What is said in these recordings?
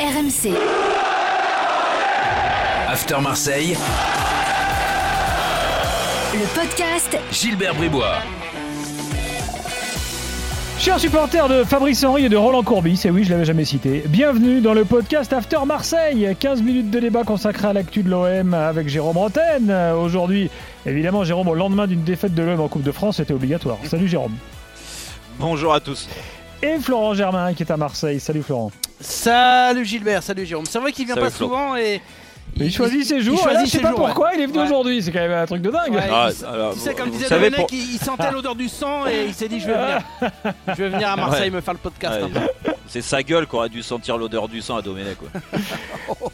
RMC. After Marseille. Le podcast Gilbert Bribois. Chers supporters de Fabrice Henry et de Roland Courbis, et oui, je l'avais jamais cité, bienvenue dans le podcast After Marseille. 15 minutes de débat consacré à l'actu de l'OM avec Jérôme Roten. Aujourd'hui, évidemment, Jérôme, au lendemain d'une défaite de l'OM en Coupe de France, c'était obligatoire. Salut Jérôme. Bonjour à tous. Et Florent Germain qui est à Marseille. Salut Florent. Salut Gilbert, salut Jérôme. C'est vrai qu'il vient Salut pas Flo. souvent et. Il, choisit ses jours, il et là, choisit je sais ses pas jours, pourquoi, ouais. il est venu Ouais. aujourd'hui. C'est quand même un truc de dingue. Ouais, Ah, il- alors, tu sais, comme disait le mec, pour- il, il sentait l'odeur du sang et il s'est dit je vais venir. je vais venir à Marseille Ouais. me faire le podcast. Peu. C'est sa gueule qui aurait dû sentir l'odeur du sang à Domenech. Quoi.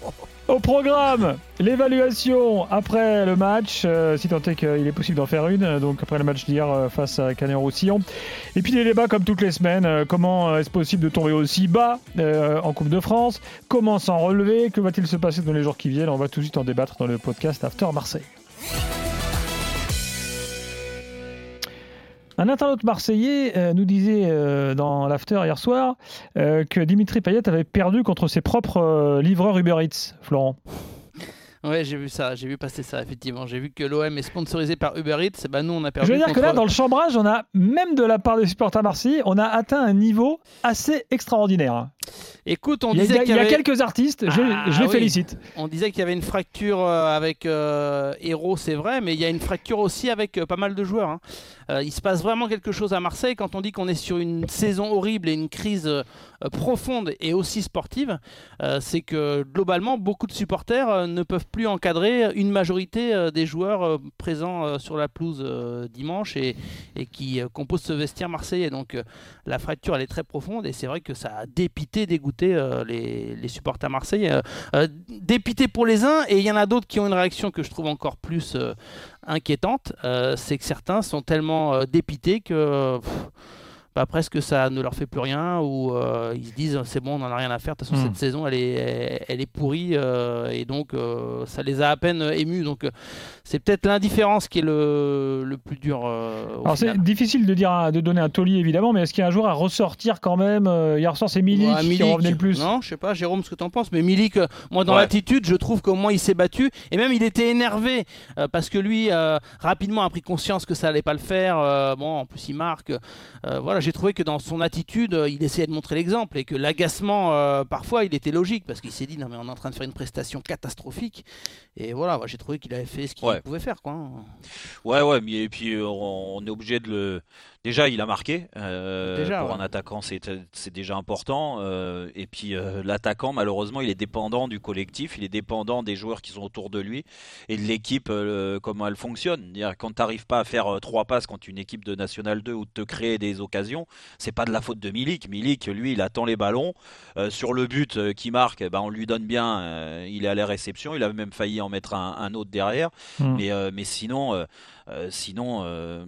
Au programme, l'évaluation après le match, euh, si tant est qu'il est possible d'en faire une, euh, donc après le match d'hier euh, face à Canet-Roussillon. Et puis des débats comme toutes les semaines, comment est-ce possible de tomber aussi bas en Coupe de France? Comment s'en relever? Que va-t-il se passer dans les jours qui viennent? On va tout de suite en débattre dans le podcast After Marseille. Un internaute marseillais euh, nous disait euh, dans l'after hier soir euh, que Dimitri Payet avait perdu contre ses propres livreurs Uber Eats, Florent. Ouais, j'ai vu ça, j'ai vu passer ça effectivement. J'ai vu que l'OM est sponsorisé par Uber Eats. Bah nous on a perdu. Je veux dire que là, dans le chambrage, on a, même de la part des supporters marseillais, on a atteint un niveau assez extraordinaire. Écoute, on Il a, disait y a qu'il y avait... quelques artistes, je, Ah, je les oui. félicite. On disait qu'il y avait une fracture euh, avec euh, Héros, c'est vrai, mais il y a une fracture aussi avec euh, pas mal de joueurs. hein. Euh, il se passe vraiment quelque chose à Marseille quand on dit qu'on est sur une saison horrible et une crise profonde et aussi sportive. c'est que globalement, beaucoup de supporters ne peuvent plus encadrer une majorité des joueurs présents sur la pelouse dimanche et, et qui composent ce vestiaire marseillais. Donc la fracture, elle est très profonde et c'est vrai que ça a dépité, dégoûté euh, les, supporters marseillais. Euh, euh, dépité pour les uns et il y en a d'autres qui ont une réaction que je trouve encore plus euh, inquiétante. C'est que certains sont tellement dépités que bah, presque ça ne leur fait plus rien ou euh, ils se disent c'est bon on n'en a rien à faire. De toute façon Hmm. cette saison elle est, elle est pourrie euh, et donc euh, ça les a à peine émus. Donc c'est peut-être l'indifférence qui est le, le plus dur. Alors c'est difficile de dire de donner un taulier évidemment, mais est-ce qu'il y a un joueur à ressortir quand même Hier soir, c'est Milik Ouais, qui Milik. revenait le plus. Non, je sais pas, Jérôme, ce que tu en penses, mais Milik, moi, dans Ouais. l'attitude, je trouve qu'au moins il s'est battu. Et même, il était énervé parce que lui, rapidement, a pris conscience que ça allait pas le faire. Bon, en plus, il marque. Voilà, j'ai trouvé que dans son attitude, euh, il essayait de montrer l'exemple et que l'agacement, euh, parfois, il était logique parce qu'il s'est dit non, mais on est en train de faire une prestation catastrophique. Et voilà, j'ai trouvé qu'il avait fait ce qu'il Ouais. pouvait faire, quoi. Ouais, ouais, mais et puis euh, on, on est obligé de le. Déjà, il a marqué. euh, Déjà, pour ouais. un attaquant, c'est déjà important. euh, et puis euh, l'attaquant, malheureusement, il est dépendant du collectif, il est dépendant des joueurs qui sont autour de lui et de l'équipe, comment elle fonctionne. Quand t'arrives pas à faire trois passes contre une équipe de National 2 ou de te créer des occasions, c'est pas de la faute de Milik. Milik, lui, il attend les ballons. Sur le but qui marque, eh ben, on lui donne bien. il est à la réception. Il avait même failli en mettre un, un autre derrière. Hmm. Mais, mais sinon, sinon euh,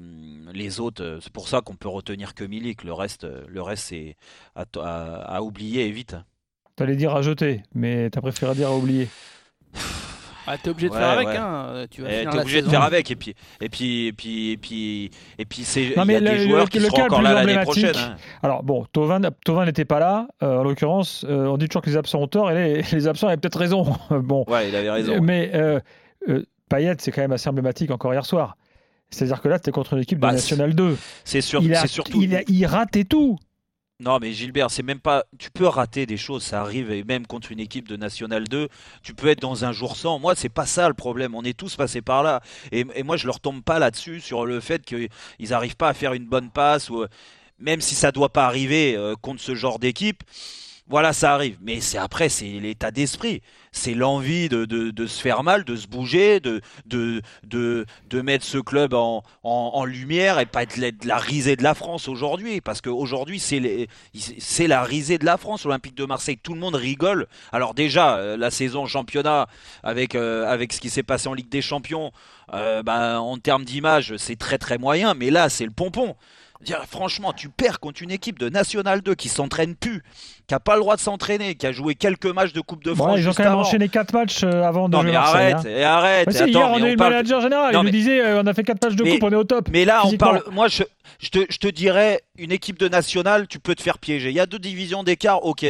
les autres, euh, c'est pour ça qu'on peut retenir que Milik. Le reste, euh, le reste c'est à, à- à oublier et vite. T'allais dire à jeter, mais t'as préféré dire à oublier. Ah, t'es obligé de Ouais, faire avec, ouais. hein. euh, Tu vas Eh, T'es obligé de faire avec. Et puis, et puis, et puis, et puis, et puis, c'est Non, y mais a des le- joueurs le- qui le seront cas le encore plus là l'année emblématique, prochaine. hein. Alors bon, Tovin n'était pas là, euh, en l'occurrence, euh, on dit toujours que les absents ont tort, et les, les absents avaient peut-être raison. bon, Ouais, il avait raison. mais euh, euh, Payet, c'est quand même assez emblématique encore hier soir. C'est-à-dire que là, c'était contre une équipe Bah, de National 2. C'est sûr, il, a, c'est surtout. il, a- il ratait tout. Non, mais Gilbert, c'est même pas. Tu peux rater des choses, ça arrive, et même contre une équipe de National 2, tu peux être dans un jour sans. Moi, c'est pas ça le problème. On est tous passés par là. Et, et moi, je leur tombe pas là-dessus sur le fait qu'ils n'arrivent pas à faire une bonne passe, ou même si ça doit pas arriver euh, contre ce genre d'équipe. Voilà, ça arrive. Mais c'est après, c'est l'état d'esprit. C'est l'envie de, de, de se faire mal, de se bouger, de, mettre ce club en, lumière et pas être de la risée de la France aujourd'hui. Parce qu'aujourd'hui, c'est la risée de la France, l'Olympique de Marseille. Tout le monde rigole. Alors déjà, euh, la saison championnat, avec, euh, avec ce qui s'est passé en Ligue des Champions, euh, bah, en termes d'image, c'est très très moyen. Mais là, c'est le pompon. Dire, franchement, tu perds contre une équipe de National 2 qui s'entraîne plus, qui a pas le droit de s'entraîner, qui a joué quelques matchs de Coupe de France ils ont quand même avant. enchaîné 4 matchs euh, avant de Non jouer mais arrête, hein. et arrête. Bah et si, attends, hier, on a eu le parle- manager général. Non, il mais- nous disait euh, on a fait 4 matchs de Mais- coupe, on est au top. Mais là, on parle. Moi, je, je te, dirais, une équipe de nationale, tu peux te faire piéger. Il y a deux divisions d'écart, ok.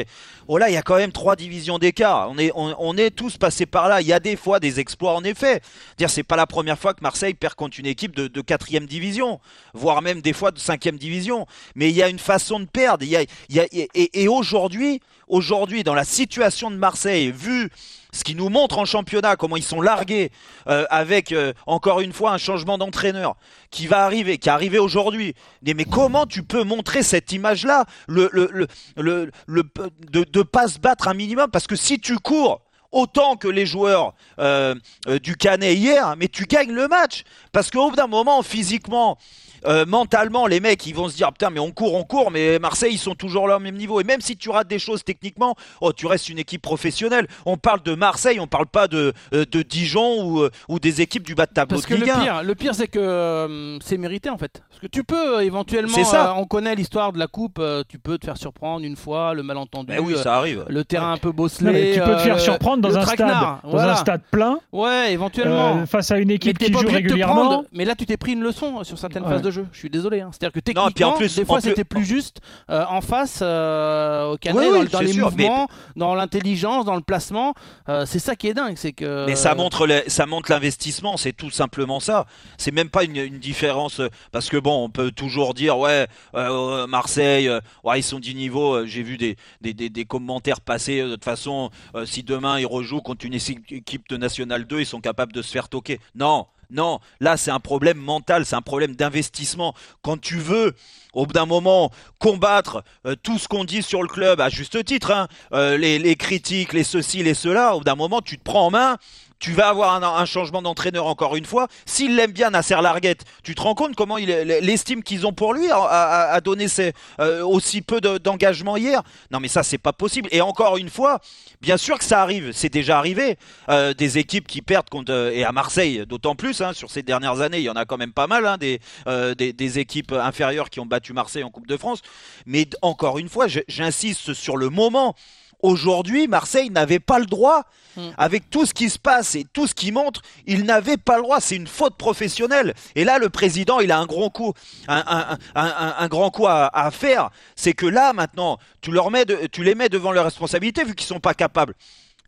Oh là, il y a quand même trois divisions d'écart. On est, tous passés par là. Il y a des fois des exploits, en effet. Dire, c'est pas la première fois que Marseille perd contre une équipe de, quatrième division, voire même des fois de cinquième division. Mais il y a une façon de perdre. Et aujourd'hui, aujourd'hui, dans la situation de Marseille, vu ce qui nous montre en championnat comment ils sont largués euh, avec euh, encore une fois un changement d'entraîneur qui va arriver, qui est arrivé aujourd'hui. Mais, comment tu peux montrer cette image-là, le, le, le- de ne pas se battre un minimum? Parce que si tu cours autant que les joueurs euh, euh, du Canet hier, mais tu gagnes le match. Parce qu'au bout d'un moment, physiquement, euh, mentalement, les mecs, ils vont se dire putain, mais on court, on court, mais Marseille, ils sont toujours là au même niveau. Et même si tu rates des choses techniquement, oh, tu restes une équipe professionnelle. On parle de Marseille, on parle pas de, de Dijon ou, ou des équipes du bas de tableau Parce de que le Ligue 1. pire, le pire c'est que euh, c'est mérité en fait. Parce que tu peux euh, éventuellement, C'est ça. euh, on connaît l'histoire de la coupe, euh, tu peux te faire surprendre une fois, le malentendu, Mais oui, ça arrive. le terrain un peu bosselé. Non, mais tu peux te faire euh, dans un stade, dans voilà. un stade plein, Ouais, éventuellement. euh, face à une équipe qui joue régulièrement. prendre. Mais là, tu t'es pris une leçon sur certaines Ouais. phases de jeu. Je suis désolé. hein. C'est-à-dire que Non, techniquement, puis en plus- des fois, c'était plus juste euh, en face euh, au Canet, Oui, dans, oui, dans c'est les sûr, mais- mouvements, dans l'intelligence, dans le placement. Euh, c'est ça qui est dingue, c'est que. Mais ça montre, le- ça montre l'investissement, c'est tout simplement ça. C'est même pas une, une différence parce que bon, on peut toujours dire ouais, euh, Marseille, euh, ouais, ils sont du niveau. euh, J'ai vu des, des, des, des commentaires passer de toute façon. euh, si demain ils rejouent contre une équipe de National 2, ils sont capables de se faire toquer. Non. Non, là c'est un problème mental, c'est un problème d'investissement. Quand tu veux, au bout d'un moment, combattre euh, tout ce qu'on dit sur le club, à juste titre, hein, euh, les, les critiques, les ceci, les cela, au bout d'un moment, tu te prends en main, tu vas avoir un, changement d'entraîneur encore une fois. S'il l'aime bien, Nasser Larguette, tu te rends compte comment l'estime qu'ils ont pour lui à, à- à donner aussi peu de- d'engagement hier Non mais ça, c'est pas possible. Et encore une fois, bien sûr que ça arrive, c'est déjà arrivé. Euh, des équipes qui perdent contre, euh, et à Marseille d'autant plus, hein, sur ces dernières années, il y en a quand même pas mal, hein, des, euh, des, équipes inférieures qui ont battu Marseille en Coupe de France. Mais encore une fois, j'insiste sur le moment. Aujourd'hui, Marseille n'avait pas le droit, Mm. avec tout ce qui se passe et tout ce qui montre, il n'avait pas le droit. C'est une faute professionnelle. Et là, le président, il a un grand coup, un, un- un- un- un grand coup à, à faire. C'est que là, maintenant, tu leur mets, de- tu les mets devant leurs responsabilités vu qu'ils sont pas capables.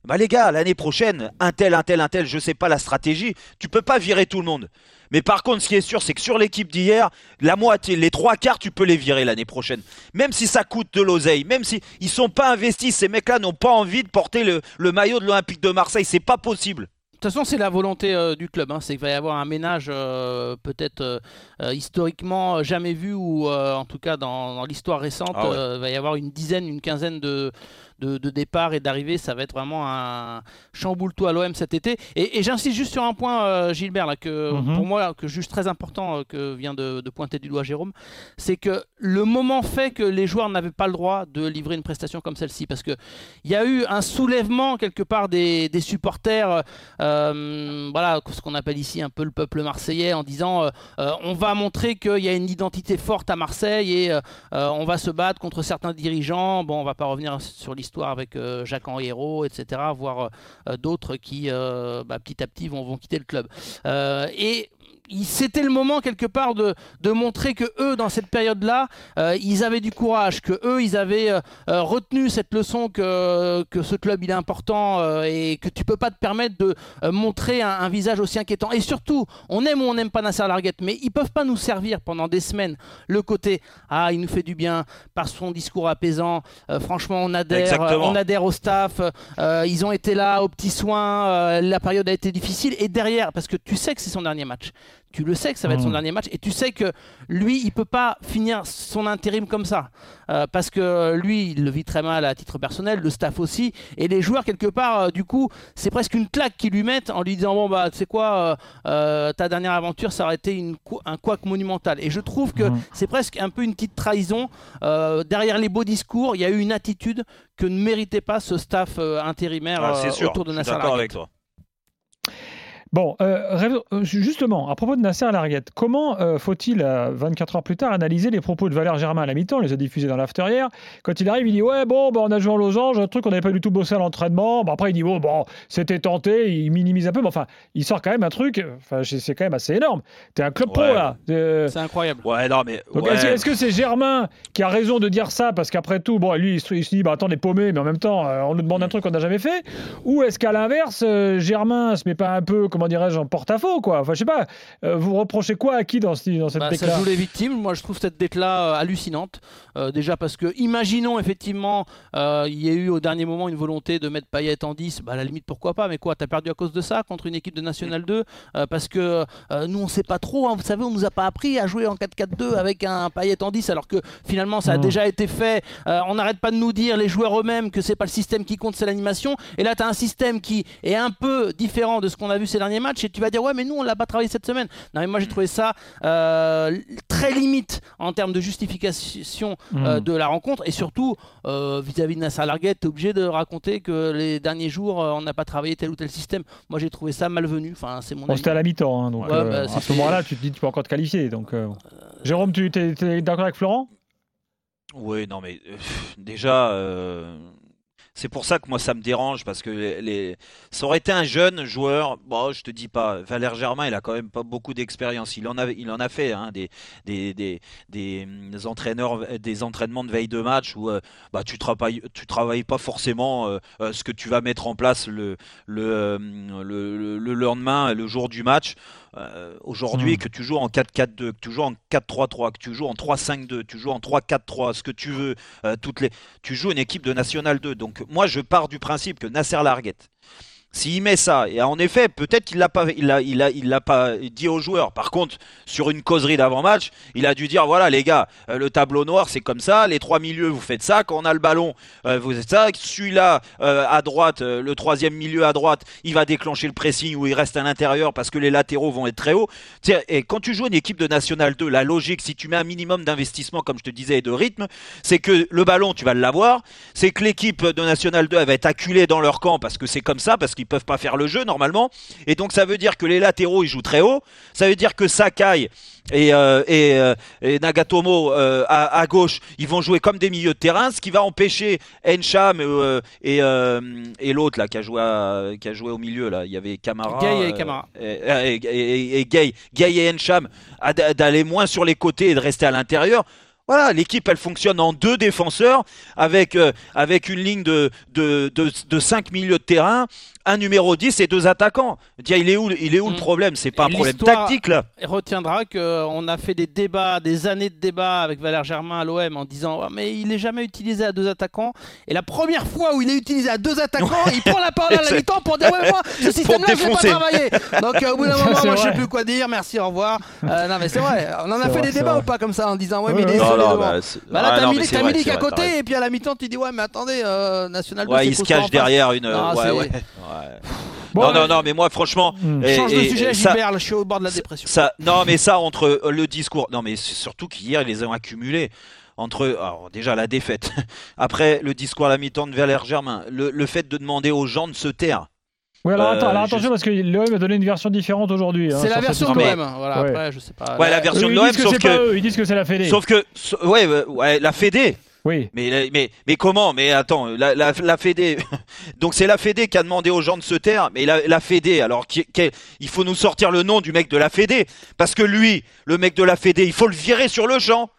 Bah les gars, l'année prochaine, un tel, un tel, un tel, je sais pas la stratégie, tu peux pas virer tout le monde. Mais par contre, ce qui est sûr, c'est que sur l'équipe d'hier, la moitié, les trois quarts, tu peux les virer l'année prochaine. Même si ça coûte de l'oseille, même si ils sont pas investis, ces mecs-là n'ont pas envie de porter le, le maillot de l'Olympique de Marseille, c'est pas possible. De toute façon, c'est la volonté euh, du club. hein. C'est qu'il va y avoir un ménage euh, peut-être euh, historiquement jamais vu ou en tout cas dans, dans l'histoire récente, Ah ouais. il va y avoir une dizaine, une quinzaine de, de, de départs et d'arrivées. Ça va être vraiment un chamboule-tout à l'OM cet été. Et, et j'insiste juste sur un point, euh, Gilbert, là, que Mhm. pour moi, que je juge très important, euh, que vient de, de pointer du doigt Jérôme, c'est que le moment fait que les joueurs n'avaient pas le droit de livrer une prestation comme celle-ci. Parce qu'il y a eu un soulèvement quelque part des, des supporters. euh, voilà, ce qu'on appelle ici un peu le peuple marseillais, en disant on va montrer qu'il y a une identité forte à Marseille et on va se battre contre certains dirigeants. Bon, on va pas revenir sur l'histoire avec euh, Jacques-Henri Hérault, etc., voire euh, d'autres qui, euh, bah, petit à petit, vont, vont quitter le club. Et c'était le moment quelque part de, de montrer que eux dans cette période là ils avaient du courage que eux ils avaient euh, euh, retenu cette leçon que, que ce club il est important euh, et que tu peux pas te permettre de euh, montrer un, un visage aussi inquiétant. Et surtout on aime ou on n'aime pas Nasser Larguette mais ils peuvent pas nous servir pendant des semaines. Le côté ah il nous fait du bien par son discours apaisant Euh, franchement on adhère Exactement. on adhère au staff euh, ils ont été là aux petits soins euh, la période a été difficile et derrière parce que tu sais que c'est son dernier match tu le sais que ça va être son Mhm. dernier match et tu sais que lui il peut pas finir son intérim comme ça Euh, parce que lui il le vit très mal à titre personnel le staff aussi et les joueurs quelque part euh, du coup c'est presque une claque qu'ils lui mettent en lui disant bon bah tu sais quoi euh, euh, ta dernière aventure ça aurait été une, cou- un couac monumental et je trouve que Mhm. c'est presque un peu une petite trahison Euh, derrière les beaux discours il y a eu une attitude que ne méritait pas ce staff euh, intérimaire Ah, euh, autour de je suis Nasser d'accord avec toi. Bon, euh, euh, justement, à propos de Nasser Larguette, comment euh, faut-il, euh, 24 heures plus tard, analyser les propos de Valère Germain à la mi-temps, on les a diffusés dans l'after hier Quand il arrive, il dit Ouais, bon, bah, on a joué en losange, un truc qu'on n'avait pas du tout bossé à l'entraînement. Bon, après, il dit Oh, bon, c'était tenté, il minimise un peu, mais enfin, il sort quand même un truc, enfin, c'est quand même assez énorme. T'es un club pro, Ouais. là. Euh, C'est incroyable. Ouais, non, mais. ouais. est-ce, que c'est Germain qui a raison de dire ça? Parce qu'après tout, bon, lui, il se, il se dit, bah, attends, on est paumé, mais en même temps, euh, on nous demande un truc qu'on n'a jamais fait Ou est-ce qu'à l'inverse, euh, Germain se met pas un peu, comment dirais-je, en porte-à-faux, quoi Enfin, je sais pas, euh, vous reprochez quoi à qui dans, dans cette Bah, déclaration ça joue les victimes. Moi, je trouve cette décla euh, hallucinante. Euh, déjà parce que, imaginons effectivement, euh, il y a eu au dernier moment une volonté de mettre Payet en 10. Bah, à la limite, pourquoi pas? Mais quoi, t'as perdu à cause de ça contre une équipe de National 2 Euh, Parce que nous, on sait pas trop. hein. vous savez, on nous a pas appris à jouer en 4-4-2 avec un Payet en 10, alors que finalement, ça a Non. déjà été fait. On n'arrête pas de nous dire, les joueurs eux-mêmes, que c'est pas le système qui compte, c'est l'animation. Et là, tu as un système qui est un peu différent de ce qu'on a vu ces derniers matchs. Et tu vas dire, ouais, mais nous, on l'a pas travaillé cette semaine. Non, mais moi, j'ai trouvé ça euh, très limite en termes de justification euh, Mm. de la rencontre. Et surtout, euh, vis-à-vis de Nasser Larguette, tu es obligé de raconter que les derniers jours, euh, on n'a pas travaillé tel ou tel système. Moi, j'ai trouvé ça malvenu. Enfin, c'est mon Bon, avis. c'était à la mi-temps, hein, donc Ouais, euh, bah, à ce moment-là, tu te dis tu peux encore te qualifier. Donc, euh. Jérôme, tu es, d'accord avec Florent? Oui, non, mais euh, déjà, euh, c'est pour ça que moi ça me dérange parce que les, ça aurait été un jeune joueur. Bon, je te dis pas, Valère Germain, il a quand même pas beaucoup d'expérience. Il en a, il en a fait hein, des, des, des, des, entraîneurs, des entraînements de veille de match où euh, bah, tu travailles, tu travailles pas forcément euh, euh, ce que tu vas mettre en place le, le, le, le- le lendemain, le jour du match. Euh, Aujourd'hui, Mm. que tu joues en 4-4-2, que tu joues en 4-3-3, que tu joues en 3-5-2, tu joues en 3-4-3, ce que tu veux, euh, toutes les, tu joues une équipe de National 2. Donc moi, je pars du principe que Nasser Larguette, s'il met ça, et en effet, peut-être qu'il l'a pas, il il il pas dit aux joueurs. Par contre, sur une causerie d'avant-match, il a dû dire voilà les gars, euh, le tableau noir c'est comme ça, les trois milieux vous faites ça, quand on a le ballon euh, vous faites ça, celui-là euh, à droite, le troisième milieu à droite, il va déclencher le pressing ou il reste à l'intérieur parce que les latéraux vont être très hauts. Et quand tu joues une équipe de National 2, la logique, si tu mets un minimum d'investissement, comme je te disais, et de rythme, c'est que le ballon, tu vas l'avoir, c'est que l'équipe de National 2, elle va être acculée dans leur camp parce que c'est comme ça, parce qu'ils peuvent pas faire le jeu normalement. Et donc ça veut dire que les latéraux, ils jouent très haut. Ça veut dire que Sakai et, euh, et, euh, et Nagatomo euh, à, à gauche, ils vont jouer comme des milieux de terrain, ce qui va empêcher Encham et, et l'autre là qui a joué à- qui a joué au milieu là, il y avait Camara, Gay et Camara. et, Gay, Gay et Encham d'aller moins sur les côtés et de rester à l'intérieur. Voilà, l'équipe elle fonctionne en deux défenseurs avec euh, avec une ligne de de, de de cinq milieux de terrain, un numéro 10 et deux attaquants. Tiens, il est où il est où le Mm. problème? C'est pas Et un problème tactique là. Et retiendra qu'on a fait des débats, des années de débats avec Valère Germain à l'OM en disant Ah, mais il n'est jamais utilisé à deux attaquants. Et la première fois où il est utilisé à deux attaquants, il prend la parole à la mi-temps pour dire Ouais, moi, ce système-là, je l'ai pas travaillé. Donc euh, au bout d'un moment, moi, je sais plus quoi dire. Merci, au revoir. Euh, non, mais c'est vrai. On en a fait vrai, des débats ou pas comme ça en disant Ouais, Ouais, mais il est ouais. les devants. Bah, Bah là, ah, t'as t'as vrai, à côté, et puis à la mi-temps, tu dis Ouais, mais attendez, euh, National 2, Ouais, c'est il se cache derrière une. Non, ouais, ouais. Bon, non, non, non, mais moi, franchement, et- Change de et- sujet, ça- Gilbert, je suis au bord de la dépression. Ça, non, mais ça entre euh, le discours, non, mais c'est surtout qu'hier ils les ont accumulés entre alors, déjà la défaite, après le discours à la mi-temps de Valère Germain, le, le fait de demander aux gens de se taire. Alors, Euh, attends, alors je- attention parce que l'OM a donné une version différente aujourd'hui. hein, C'est la sur cette version de histoire. l'OM. Voilà, Ouais. après, je sais pas. Ouais, la version Eux, de ils l'OM, disent que sauf c'est pas que, eux, ils disent que c'est la Fédé. sauf que, so- ouais, ouais, ouais, la Fédé. Oui. Mais, mais, mais comment Mais attends, la, la, la Fédé. Donc c'est la Fédé qui a demandé aux gens de se taire. Mais la, la Fédé, alors qui, qui- il faut nous sortir le nom du mec de la Fédé. Parce que lui, le mec de la Fédé, il faut le virer sur le champ.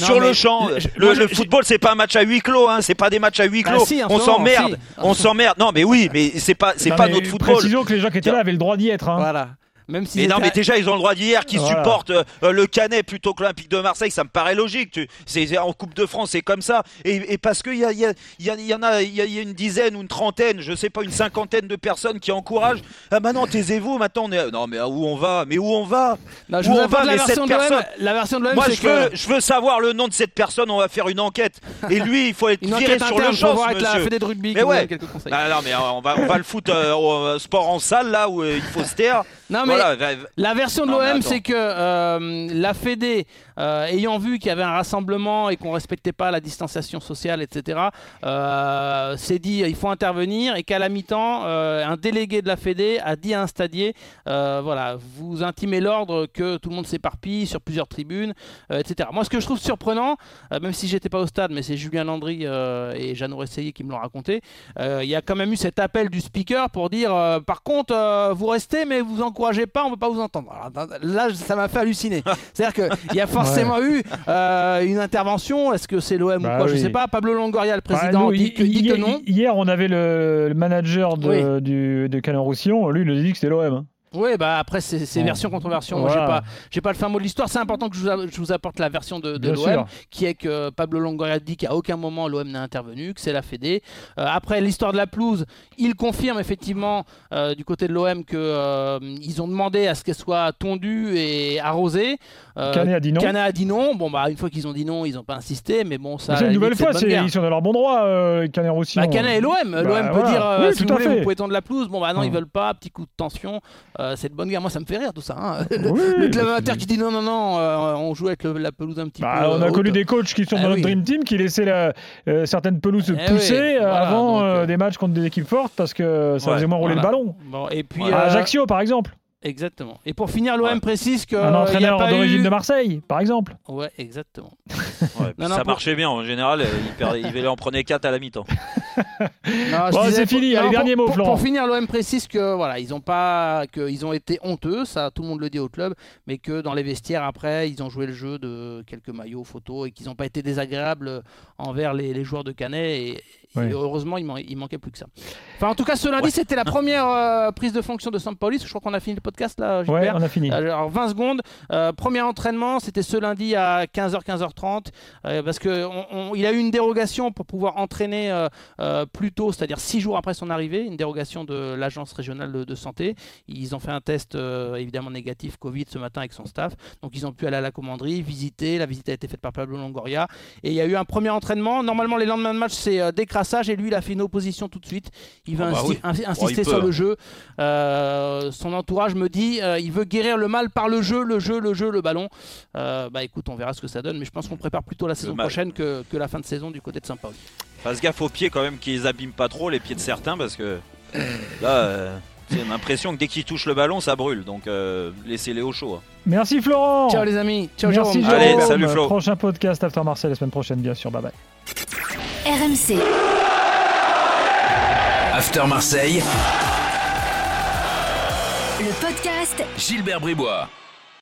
Non, sur le champ, le, moi, le je- football c'est pas un match à huis clos, hein, c'est pas des matchs à huis Ah, clos. si, on s'emmerde, si. on s'emmerde. Non mais oui, mais c'est pas, c'est pas mais notre football. Précisons que les gens qui étaient là avaient le droit d'y être. hein. Voilà. Même si Mais non, mais déjà, ils ont le droit d'hier, qui Voilà. supportent euh, euh, le Canet plutôt que l'Olympique de Marseille, ça me paraît logique. Tu, c'est, en Coupe de France, c'est comme ça. Et, et parce qu'il y, a, il y, a, y, a- y en a, y a- une dizaine ou une trentaine, je sais pas, une cinquantaine de personnes qui encouragent. Ah, maintenant, taisez-vous, maintenant, on est. Non, mais où on va? Mais où on va? Non, je Où on va, la mais version cette personne- La version de l'OM, Moi, je veux, que je veux savoir le nom de cette personne, on va faire une enquête. Et lui, il faut être viré sur le champ, avec la. Fédé de rugby Mais ouais. quelques conseils. Ah, non, mais on va, on va le foutre euh, au euh, sport en salle, là, où euh, il faut se taire. Non, mais voilà, La version de l'OM, c'est que euh, la Fédé, euh, ayant vu qu'il y avait un rassemblement et qu'on respectait pas la distanciation sociale, etc., euh, s'est dit il faut intervenir et qu'à la mi-temps, un délégué de la Fédé a dit à un stadier voilà, vous intimez l'ordre que tout le monde s'éparpille sur plusieurs tribunes, etc. Moi, ce que je trouve surprenant, même si j'étais pas au stade, mais c'est Julien Landry et Jeannot Resseillé qui me l'ont raconté, il y a quand même eu cet appel du speaker pour dire par contre, vous restez, mais vous encouragez pas, on veut pas vous entendre. Alors, là, ça m'a fait halluciner. C'est-à-dire qu'il y a forcément eu euh, une intervention. Est-ce que c'est l'OM Bah ou quoi? Je sais pas. Pablo Longoria, le Bah, président, nous, dit, que, dit que hi- non. Hier, on avait le, le manager de, du, de Canon Roussillon. Lui, il nous a dit que c'était l'OM. hein. Oui, bah après, c'est version contre version. Moi, j'ai pas, j'ai pas le fin mot de l'histoire. C'est important que je vous, a- je vous apporte la version de, l'OM, qui est que Pablo Longoria dit qu'à aucun moment l'OM n'a intervenu, que c'est la Fédé. Euh, après l'histoire de la pelouse, il confirme effectivement euh, du côté de l'OM que euh, ont demandé à ce qu'elle soit tondue et arrosée. Euh, Canet a dit non. Canet a dit non. Bon, bah une fois qu'ils ont dit non, ils n'ont pas insisté, mais bon, ça. C'est une nouvelle fois, ils sont dans leur bon droit, euh, Canet Roussillon. Bah, Canet et l'OM. L'OM peut voilà. dire euh, Oui, si tout vous à voulez, fait. vous pouvez tendre la pelouse. Bon, bah non, Hum. ils veulent pas. Petit coup de tension. Euh, c'est de bonne guerre. Moi, ça me fait rire tout ça. hein. Oui, Le club bah, amateur c'est- qui dit non, non, non, euh, on joue avec le- la pelouse un petit Bah, peu. on a euh, connu des coachs qui sont Ah dans notre. Dream Team qui laissaient la- certaines pelouses Eh pousser avant des matchs contre des équipes fortes parce que ça faisait moins rouler le ballon. Et puis. À Ajaccio, par exemple. Exactement. Et pour finir, l'OM Ouais. précise que. Un euh, entraîneur pas d'origine eu- de Marseille, par exemple. Ouais, exactement. ouais, puis Non, non, ça pour- marchait bien en général. Il, perdait, il en prenait 4 à la mi-temps. Bon, c'est fini, allez, pour- dernier mot, pour, Florent. Pour finir, l'OM précise que voilà, ils ont pas, qu'ils ont été honteux, ça, tout le monde le dit au club, mais que dans les vestiaires après, ils ont joué le jeu de quelques maillots, photos, et qu'ils n'ont pas été désagréables envers les, les joueurs de Canet. Et, et Ouais. heureusement, il, man- il manquait plus que ça. Enfin, en tout cas, ce lundi, c'était la première euh, prise de fonction de Sampaoli. Je crois qu'on a fini le podcast là, Ouais, on a fini. Alors 20 secondes, Euh, premier entraînement, c'était ce lundi à 15h, 15h30, euh, parce que on- on- il a eu une dérogation pour pouvoir entraîner euh, euh, plus tôt, c'est-à-dire 6 jours après son arrivée, une dérogation de l'agence régionale de, de santé. Ils ont fait un test euh, évidemment négatif Covid ce matin avec son staff, donc ils ont pu aller à la commanderie, visiter. La visite a été faite par Pablo Longoria, et il y a eu un premier entraînement. Normalement, les lendemains de match, c'est euh, et lui, il a fait une opposition tout de suite. Il veut Oh bah insi- oui. insi- Oh, insister sur hein. le jeu. Euh, son entourage me dit, euh, il veut guérir le mal par le jeu, le jeu, le jeu, le ballon. Euh, bah écoute, on verra ce que ça donne, mais je pense qu'on prépare plutôt la saison prochaine que, que la fin de saison du côté de Saint-Paul. Fasse gaffe aux pieds quand même qu'ils abîment pas trop les pieds de certains parce que là, euh, j'ai l'impression que dès qu'ils touchent le ballon, ça brûle. Donc euh, laissez-les au chaud. hein. Merci Florent. Ciao les amis, ciao Merci Jérôme. Jérôme. Allez, salut, Flo. Prochain podcast After Marseille la semaine prochaine, bien sûr. Bye bye. RMC, After Marseille, le podcast Gilbert Bribois.